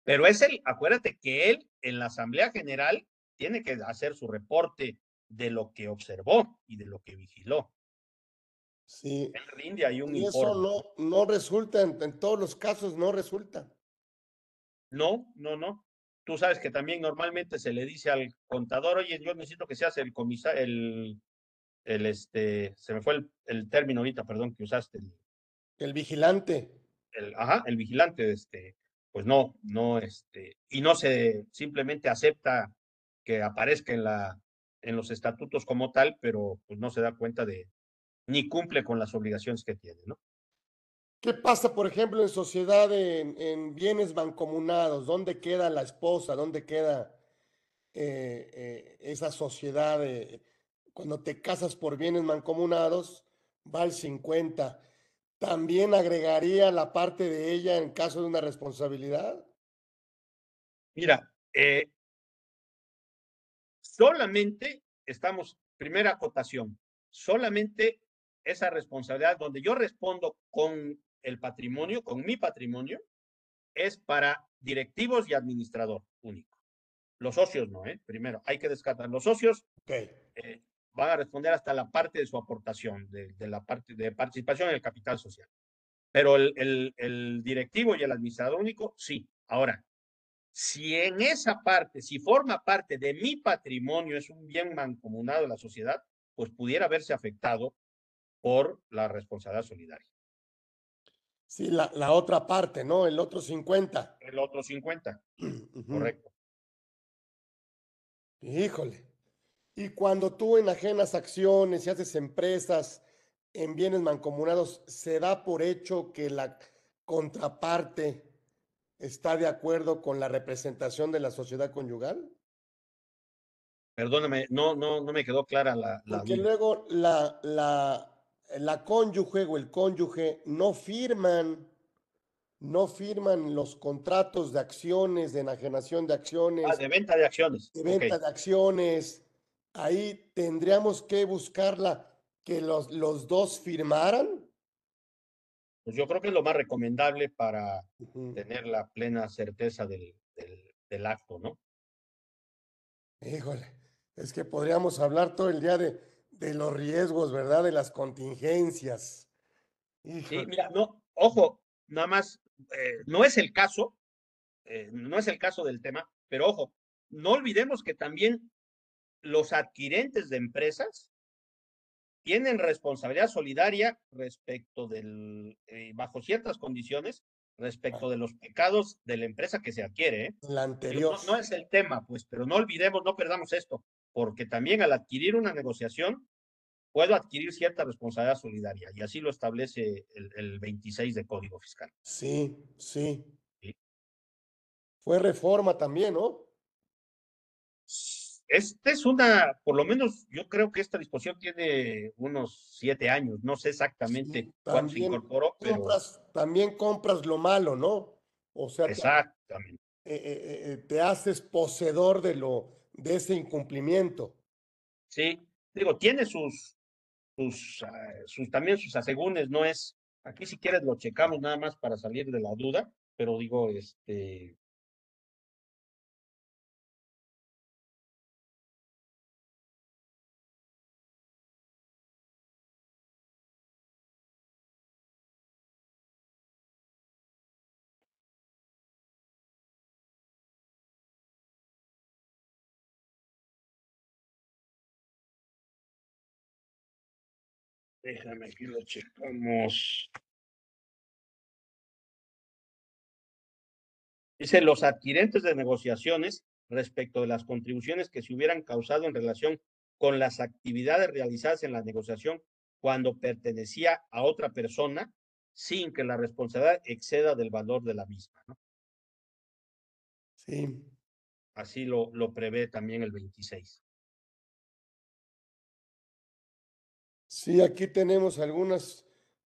Pero es el, acuérdate que él en la Asamblea General tiene que hacer su reporte de lo que observó y de lo que vigiló. Sí. rinde hay un y eso no, no resulta, en, todos los casos no resulta. No, no, no. Tú sabes que también normalmente se le dice al contador, oye, yo necesito que seas el comisario, el, el este, se me fue el, el, término ahorita, perdón, que usaste. El, el vigilante. El, ajá, el vigilante, este, pues no, no, este, y no se simplemente acepta que aparezca en, la, en los estatutos como tal, pero pues no se da cuenta de, ni cumple con las obligaciones que tiene, ¿no? ¿Qué pasa, por ejemplo, en sociedad en, en bienes mancomunados? ¿Dónde queda la esposa? ¿Dónde queda eh, eh, esa sociedad? cuando te casas por bienes mancomunados, va al 50. ¿También agregaría la parte de ella en caso de una responsabilidad? Mira, eh, solamente estamos, primera acotación, solamente esa responsabilidad donde yo respondo con el patrimonio, con mi patrimonio, es para directivos y administrador único. Los socios no, ¿eh? Primero, hay que descartar. Los socios eh, van a responder hasta la parte de su aportación, de, la parte de participación en el capital social. Pero el, el, el directivo y el administrador único, sí. Ahora, si en esa parte, si forma parte de mi patrimonio, es un bien mancomunado de la sociedad, pues pudiera verse afectado por la responsabilidad solidaria. Sí, la, la otra parte, ¿no? El otro 50. El otro 50. Correcto. Híjole. Y cuando tú enajenas acciones y haces empresas en bienes mancomunados, ¿se da por hecho que la contraparte está de acuerdo con la representación de la sociedad conyugal? Perdóname, no, no, no me quedó clara la. la Porque luego la, la, la cónyuge o el cónyuge no firman, no firman los contratos de acciones, de enajenación de acciones. Ah, de venta de acciones. De venta de acciones. Ahí tendríamos que buscarla que los, los dos firmaran pues yo creo que es lo más recomendable para tener la plena certeza del, del, acto, ¿no? Híjole, es que podríamos hablar todo el día de, de los riesgos, ¿verdad? De las contingencias. Sí, mira, no, ojo, nada más, eh, no es el caso, eh, no es el caso del tema, pero ojo, no olvidemos que también los adquirentes de empresas tienen responsabilidad solidaria respecto del, eh, bajo ciertas condiciones, respecto de los pecados de la empresa que se adquiere. ¿eh? La anterior. No, es el tema, pues, pero no olvidemos, no perdamos esto, porque también al adquirir una negociación, puedo adquirir cierta responsabilidad solidaria, y así lo establece el, el 26 de Código Fiscal. Sí, sí, sí. Fue reforma también, ¿no? Esta es una, por lo menos yo creo que esta disposición tiene unos siete años, no sé exactamente cuándo se incorporó, pero... también compras lo malo, ¿no? O sea, Exactamente. Te, eh, eh, eh, te haces poseedor de, lo, de ese incumplimiento. Sí, digo, tiene sus, sus, ah, sus también sus asegúnes, no es, aquí si quieres lo checamos nada más para salir de la duda, pero digo, este, Déjame aquí lo checamos. Dice, los adquirentes de negociaciones respecto de las contribuciones que se hubieran causado en relación con las actividades realizadas en la negociación cuando pertenecía a otra persona sin que la responsabilidad exceda del valor de la misma. ¿no? Sí. Así lo, lo prevé también el 26. Sí, aquí tenemos algunas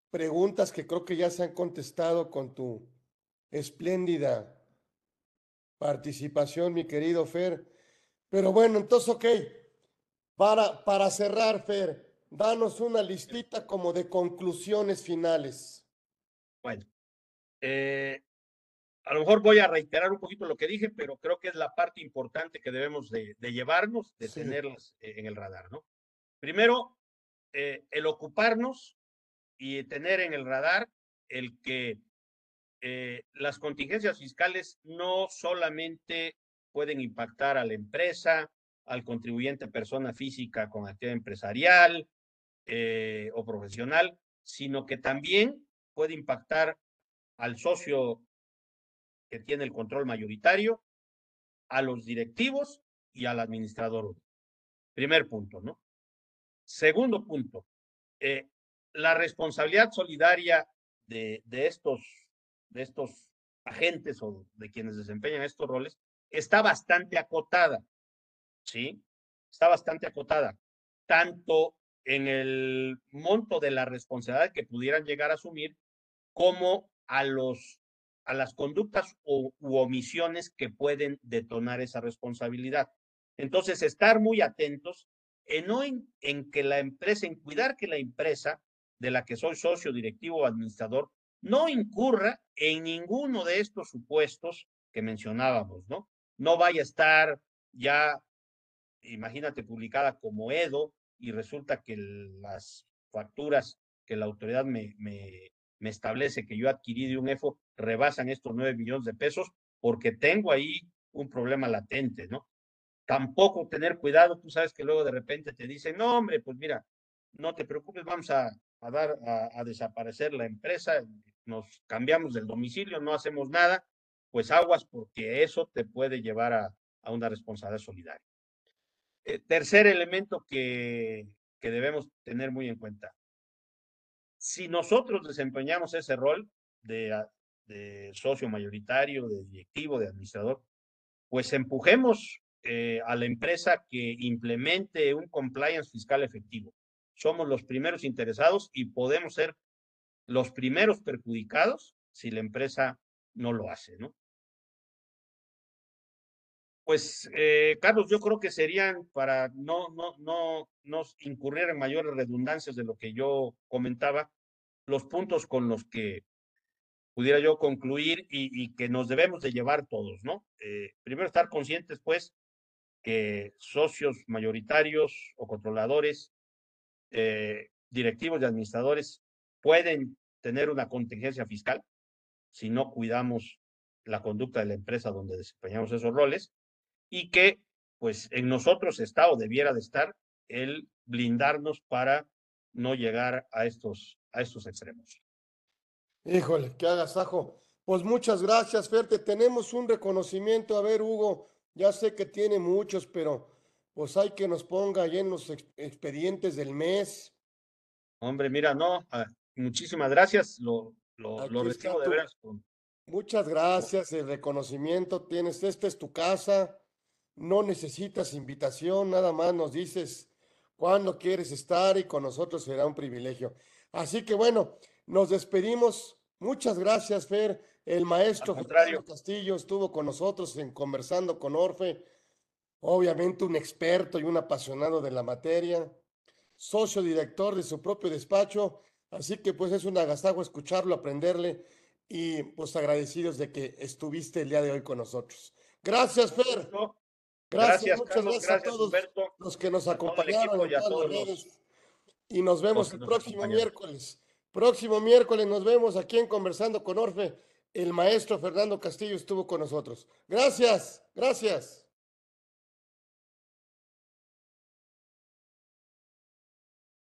preguntas que creo que ya se han contestado con tu espléndida participación, mi querido Fer. Pero bueno, entonces, ok, para, para cerrar, Fer, danos una listita como de conclusiones finales. Bueno, eh, a lo mejor voy a reiterar un poquito lo que dije, pero creo que es la parte importante que debemos de, llevarnos, de tenerlas en el radar, ¿no? Primero, eh, el ocuparnos y tener en el radar el que eh, las contingencias fiscales no solamente pueden impactar a la empresa, al contribuyente persona física con actividad empresarial eh, o profesional, sino que también puede impactar al socio que tiene el control mayoritario, a los directivos y al administrador. Primer punto, ¿no? Segundo punto, eh, la responsabilidad solidaria de, estos, de estos agentes o de quienes desempeñan estos roles está bastante acotada, ¿sí? Está bastante acotada, tanto en el monto de la responsabilidad que pudieran llegar a asumir, como a los a las conductas u omisiones que pueden detonar esa responsabilidad. Entonces, estar muy atentos en que la empresa, en cuidar que la empresa de la que soy socio, directivo o administrador, no incurra en ninguno de estos supuestos que mencionábamos, ¿no? No vaya a estar ya, imagínate, publicada como EDO y resulta que las facturas que la autoridad me, me, me establece que yo adquirí de un EFO rebasan estos nueve millones de pesos porque tengo ahí un problema latente, ¿no? Tampoco tener cuidado, tú sabes que luego de repente te dicen, no, hombre, pues mira, no te preocupes, vamos a, a dar a, desaparecer la empresa, nos cambiamos del domicilio, no hacemos nada, pues aguas porque eso te puede llevar a, a una responsabilidad solidaria. Eh, tercer elemento que, que debemos tener muy en cuenta. Si nosotros desempeñamos ese rol de, de socio mayoritario, de directivo, de administrador, pues empujemos eh, a la empresa que implemente un compliance fiscal efectivo. Somos los primeros interesados y podemos ser los primeros perjudicados si la empresa no lo hace, ¿no? Pues, eh, Carlos, yo creo que serían para no, no, no, no incurrir en mayores redundancias de lo que yo comentaba, los puntos con los que pudiera yo concluir y, y que nos debemos de llevar todos, ¿no? Eh, primero, estar conscientes, pues, que socios mayoritarios o controladores, eh, directivos y administradores pueden tener una contingencia fiscal si no cuidamos la conducta de la empresa donde desempeñamos esos roles y que pues en nosotros está o debiera de estar el blindarnos para no llegar a estos, a estos extremos. Híjole, qué agasajo. Pues muchas gracias, Ferte. Tenemos un reconocimiento. A ver, Hugo, ya sé que tiene muchos, pero pues hay que nos ponga ahí en los ex expedientes del mes. Hombre, mira, no, uh, muchísimas gracias. Lo, lo, lo recibo de veras. Muchas gracias, el reconocimiento tienes. Esta es tu casa no necesitas invitación, nada más nos dices cuándo quieres estar y con nosotros será un privilegio. Así que bueno, nos despedimos. Muchas gracias, Fer. El maestro Fernando Castillo estuvo con nosotros en conversando con Orfe. Obviamente un experto y un apasionado de la materia, socio director de su propio despacho. Así que pues es un agasajo escucharlo, aprenderle y pues agradecidos de que estuviste el día de hoy con nosotros. Gracias, Fer. Gracias, gracias muchas Carlos, gracias, gracias, a todos Humberto, los que nos acompañaron en todas las redes. Y nos vemos el próximo miércoles. Próximo miércoles nos vemos aquí en Conversando con Orfe. El maestro Fernando Castillo estuvo con nosotros. Gracias, gracias.